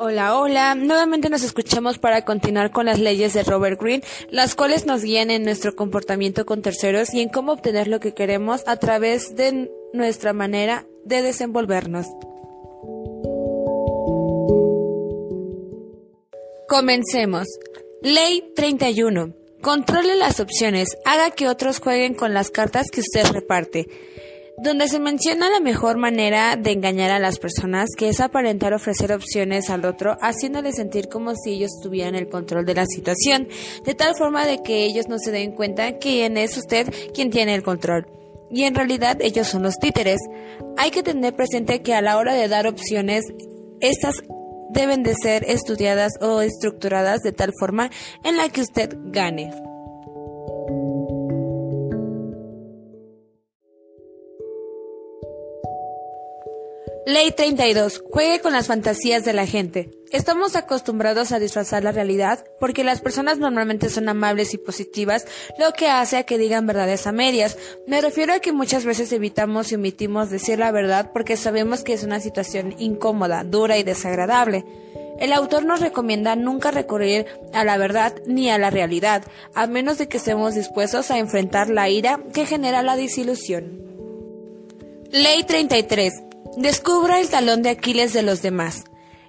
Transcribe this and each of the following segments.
Hola, hola. Nuevamente nos escuchamos para continuar con las leyes de Robert Greene, las cuales nos guían en nuestro comportamiento con terceros y en cómo obtener lo que queremos a través de nuestra manera de desenvolvernos. Comencemos. Ley 31. Controle las opciones. Haga que otros jueguen con las cartas que usted reparte donde se menciona la mejor manera de engañar a las personas, que es aparentar ofrecer opciones al otro, haciéndole sentir como si ellos tuvieran el control de la situación, de tal forma de que ellos no se den cuenta quién es usted quien tiene el control. Y en realidad ellos son los títeres. Hay que tener presente que a la hora de dar opciones, estas deben de ser estudiadas o estructuradas de tal forma en la que usted gane. Ley 32. Juegue con las fantasías de la gente. Estamos acostumbrados a disfrazar la realidad porque las personas normalmente son amables y positivas, lo que hace a que digan verdades a medias. Me refiero a que muchas veces evitamos y omitimos decir la verdad porque sabemos que es una situación incómoda, dura y desagradable. El autor nos recomienda nunca recurrir a la verdad ni a la realidad, a menos de que estemos dispuestos a enfrentar la ira que genera la disilusión. Ley 33. Descubra el talón de Aquiles de los demás.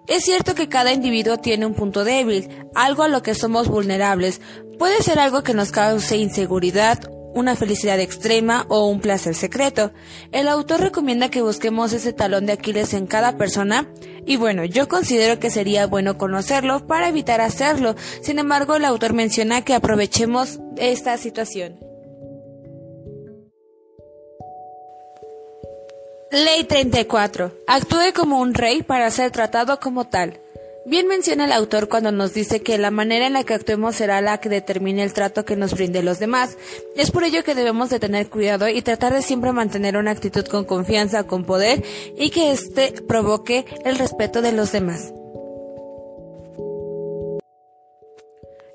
Es cierto que cada individuo tiene un punto débil, algo a lo que somos vulnerables. Puede ser algo que nos cause inseguridad, una felicidad extrema o un placer secreto. El autor recomienda que busquemos ese talón de Aquiles en cada persona y bueno, yo considero que sería bueno conocerlo para evitar hacerlo. Sin embargo, el autor menciona que aprovechemos esta situación. Ley 34. Actúe como un rey para ser tratado como tal. Bien menciona el autor cuando nos dice que la manera en la que actuemos será la que determine el trato que nos brinde los demás. Es por ello que debemos de tener cuidado y tratar de siempre mantener una actitud con confianza, con poder y que éste provoque el respeto de los demás.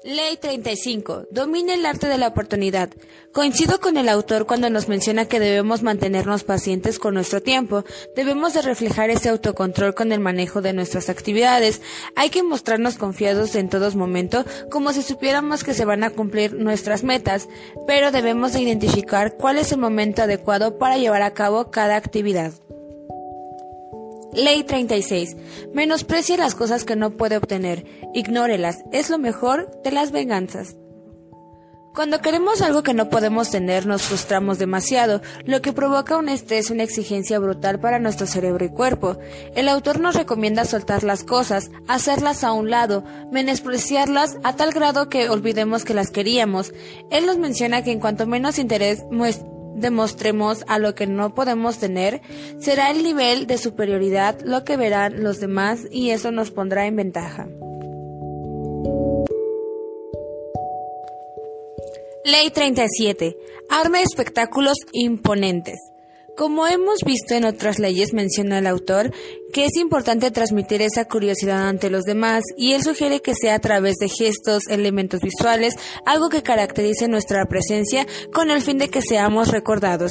Ley 35. Domina el arte de la oportunidad. Coincido con el autor cuando nos menciona que debemos mantenernos pacientes con nuestro tiempo. Debemos de reflejar ese autocontrol con el manejo de nuestras actividades. Hay que mostrarnos confiados en todos momentos como si supiéramos que se van a cumplir nuestras metas, pero debemos de identificar cuál es el momento adecuado para llevar a cabo cada actividad. Ley 36. Menosprecie las cosas que no puede obtener. Ignórelas. Es lo mejor de las venganzas. Cuando queremos algo que no podemos tener, nos frustramos demasiado, lo que provoca un estrés una exigencia brutal para nuestro cerebro y cuerpo. El autor nos recomienda soltar las cosas, hacerlas a un lado, menospreciarlas a tal grado que olvidemos que las queríamos. Él nos menciona que en cuanto menos interés demostremos a lo que no podemos tener, será el nivel de superioridad lo que verán los demás y eso nos pondrá en ventaja. Ley 37. Arme espectáculos imponentes. Como hemos visto en otras leyes, menciona el autor que es importante transmitir esa curiosidad ante los demás y él sugiere que sea a través de gestos, elementos visuales, algo que caracterice nuestra presencia con el fin de que seamos recordados.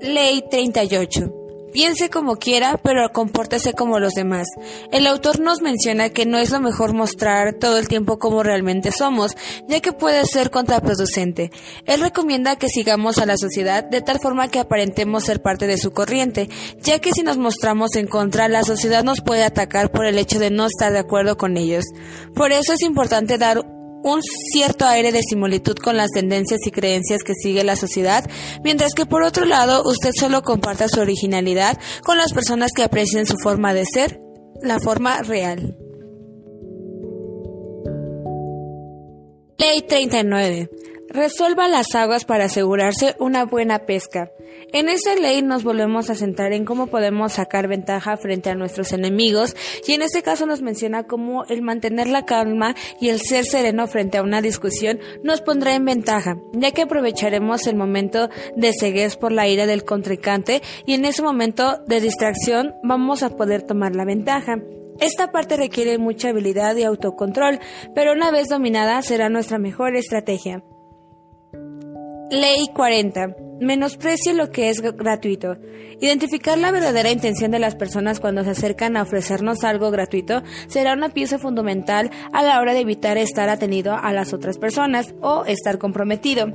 Ley 38. Piense como quiera, pero compórtese como los demás. El autor nos menciona que no es lo mejor mostrar todo el tiempo como realmente somos, ya que puede ser contraproducente. Él recomienda que sigamos a la sociedad de tal forma que aparentemos ser parte de su corriente, ya que si nos mostramos en contra, la sociedad nos puede atacar por el hecho de no estar de acuerdo con ellos. Por eso es importante dar un cierto aire de similitud con las tendencias y creencias que sigue la sociedad, mientras que por otro lado usted solo comparta su originalidad con las personas que aprecien su forma de ser, la forma real. Ley 39. Resuelva las aguas para asegurarse una buena pesca. En esta ley nos volvemos a centrar en cómo podemos sacar ventaja frente a nuestros enemigos y en este caso nos menciona cómo el mantener la calma y el ser sereno frente a una discusión nos pondrá en ventaja, ya que aprovecharemos el momento de ceguez por la ira del contrincante y en ese momento de distracción vamos a poder tomar la ventaja. Esta parte requiere mucha habilidad y autocontrol, pero una vez dominada será nuestra mejor estrategia. Ley 40. Menosprecie lo que es gratuito. Identificar la verdadera intención de las personas cuando se acercan a ofrecernos algo gratuito será una pieza fundamental a la hora de evitar estar atenido a las otras personas o estar comprometido.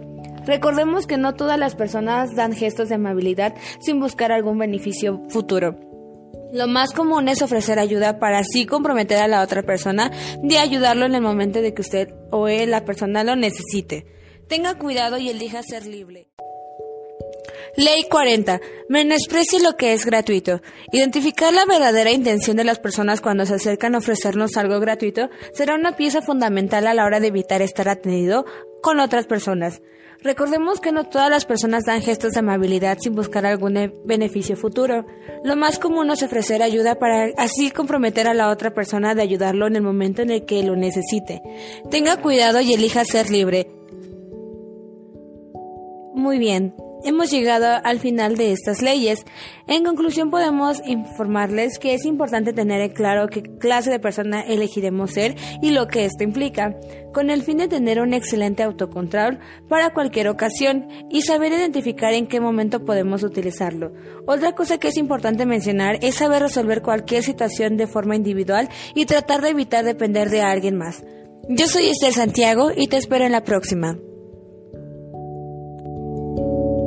Recordemos que no todas las personas dan gestos de amabilidad sin buscar algún beneficio futuro. Lo más común es ofrecer ayuda para así comprometer a la otra persona de ayudarlo en el momento de que usted o él, la persona lo necesite. Tenga cuidado y elija ser libre. Ley 40. Menosprecie lo que es gratuito. Identificar la verdadera intención de las personas cuando se acercan a ofrecernos algo gratuito será una pieza fundamental a la hora de evitar estar atendido con otras personas. Recordemos que no todas las personas dan gestos de amabilidad sin buscar algún e-, beneficio futuro. Lo más común es ofrecer ayuda para así comprometer a la otra persona de ayudarlo en el momento en el que lo necesite. Tenga cuidado y elija ser libre. Muy bien, hemos llegado al final de estas leyes. En conclusión podemos informarles que es importante tener en claro qué clase de persona elegiremos ser y lo que esto implica, con el fin de tener un excelente autocontrol para cualquier ocasión y saber identificar en qué momento podemos utilizarlo. Otra cosa que es importante mencionar es saber resolver cualquier situación de forma individual y tratar de evitar depender de alguien más. Yo soy Esther Santiago y te espero en la próxima.